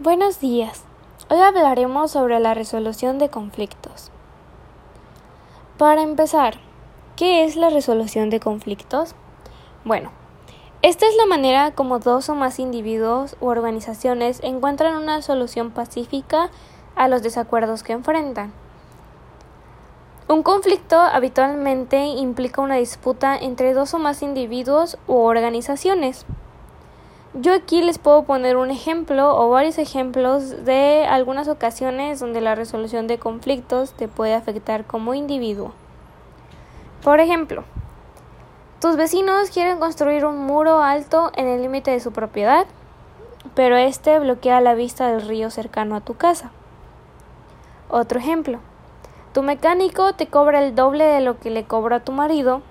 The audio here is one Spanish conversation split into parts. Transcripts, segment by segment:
Buenos días. Hoy hablaremos sobre la resolución de conflictos. Para empezar, ¿qué es la resolución de conflictos? Bueno, esta es la manera como dos o más individuos u organizaciones encuentran una solución pacífica a los desacuerdos que enfrentan. Un conflicto habitualmente implica una disputa entre dos o más individuos u organizaciones. Yo aquí les puedo poner un ejemplo o varios ejemplos de algunas ocasiones donde la resolución de conflictos te puede afectar como individuo. Por ejemplo, tus vecinos quieren construir un muro alto en el límite de su propiedad, pero este bloquea la vista del río cercano a tu casa. Otro ejemplo, tu mecánico te cobra el doble de lo que le cobra a tu marido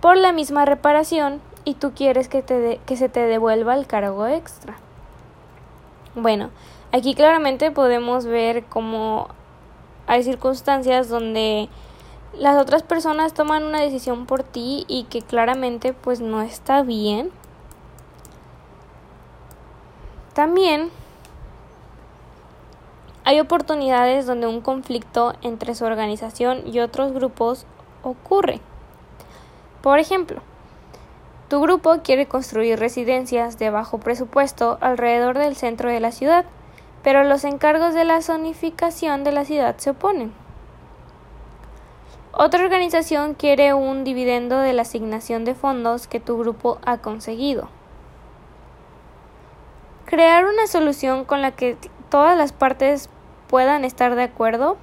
por la misma reparación y tú quieres que, te que se te devuelva el cargo extra. Bueno, aquí claramente podemos ver cómo hay circunstancias donde las otras personas toman una decisión por ti y que claramente pues no está bien. También hay oportunidades donde un conflicto entre su organización y otros grupos ocurre. Por ejemplo, tu grupo quiere construir residencias de bajo presupuesto alrededor del centro de la ciudad, pero los encargos de la zonificación de la ciudad se oponen. Otra organización quiere un dividendo de la asignación de fondos que tu grupo ha conseguido. Crear una solución con la que todas las partes puedan estar de acuerdo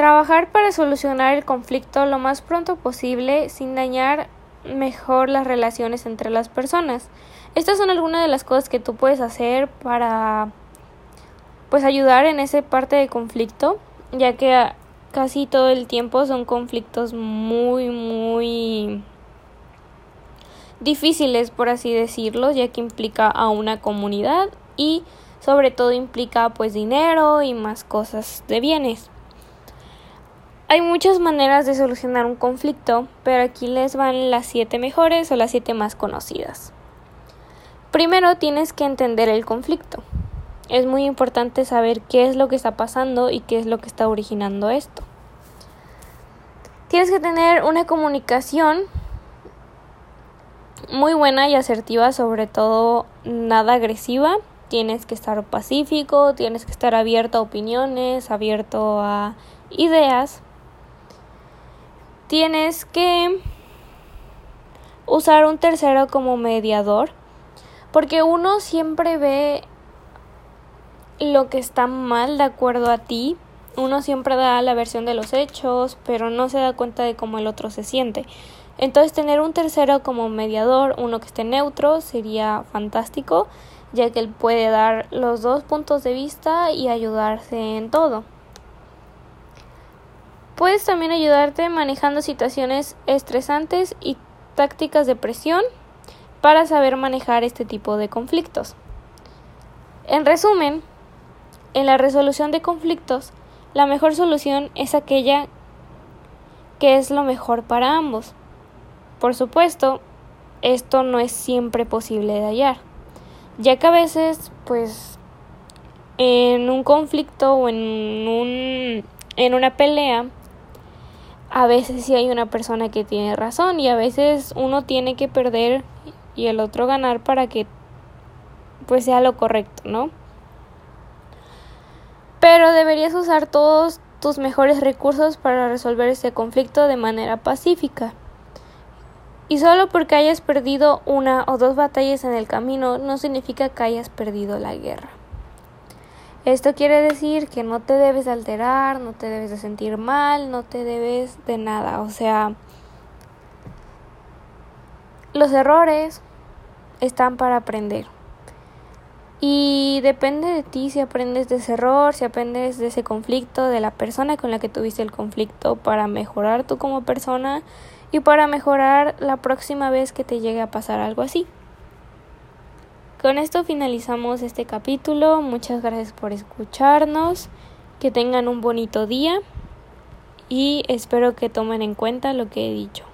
Trabajar para solucionar el conflicto lo más pronto posible sin dañar mejor las relaciones entre las personas. Estas son algunas de las cosas que tú puedes hacer para pues ayudar en esa parte de conflicto, ya que casi todo el tiempo son conflictos muy muy difíciles por así decirlo, ya que implica a una comunidad y sobre todo implica pues dinero y más cosas de bienes. Hay muchas maneras de solucionar un conflicto, pero aquí les van las siete mejores o las siete más conocidas. Primero tienes que entender el conflicto. Es muy importante saber qué es lo que está pasando y qué es lo que está originando esto. Tienes que tener una comunicación muy buena y asertiva, sobre todo nada agresiva. Tienes que estar pacífico, tienes que estar abierto a opiniones, abierto a ideas tienes que usar un tercero como mediador porque uno siempre ve lo que está mal de acuerdo a ti uno siempre da la versión de los hechos pero no se da cuenta de cómo el otro se siente. Entonces tener un tercero como mediador uno que esté neutro sería fantástico ya que él puede dar los dos puntos de vista y ayudarse en todo Puedes también ayudarte manejando situaciones estresantes y tácticas de presión para saber manejar este tipo de conflictos. En resumen, en la resolución de conflictos, la mejor solución es aquella que es lo mejor para ambos. Por supuesto, esto no es siempre posible de hallar, ya que a veces, pues, en un conflicto o en, un, en una pelea, a veces sí hay una persona que tiene razón y a veces uno tiene que perder y el otro ganar para que pues sea lo correcto, ¿no? Pero deberías usar todos tus mejores recursos para resolver este conflicto de manera pacífica. Y solo porque hayas perdido una o dos batallas en el camino no significa que hayas perdido la guerra. Esto quiere decir que no te debes alterar, no te debes de sentir mal, no te debes de nada. O sea, los errores están para aprender. Y depende de ti si aprendes de ese error, si aprendes de ese conflicto, de la persona con la que tuviste el conflicto para mejorar tú como persona y para mejorar la próxima vez que te llegue a pasar algo así. Con esto finalizamos este capítulo. Muchas gracias por escucharnos. Que tengan un bonito día y espero que tomen en cuenta lo que he dicho.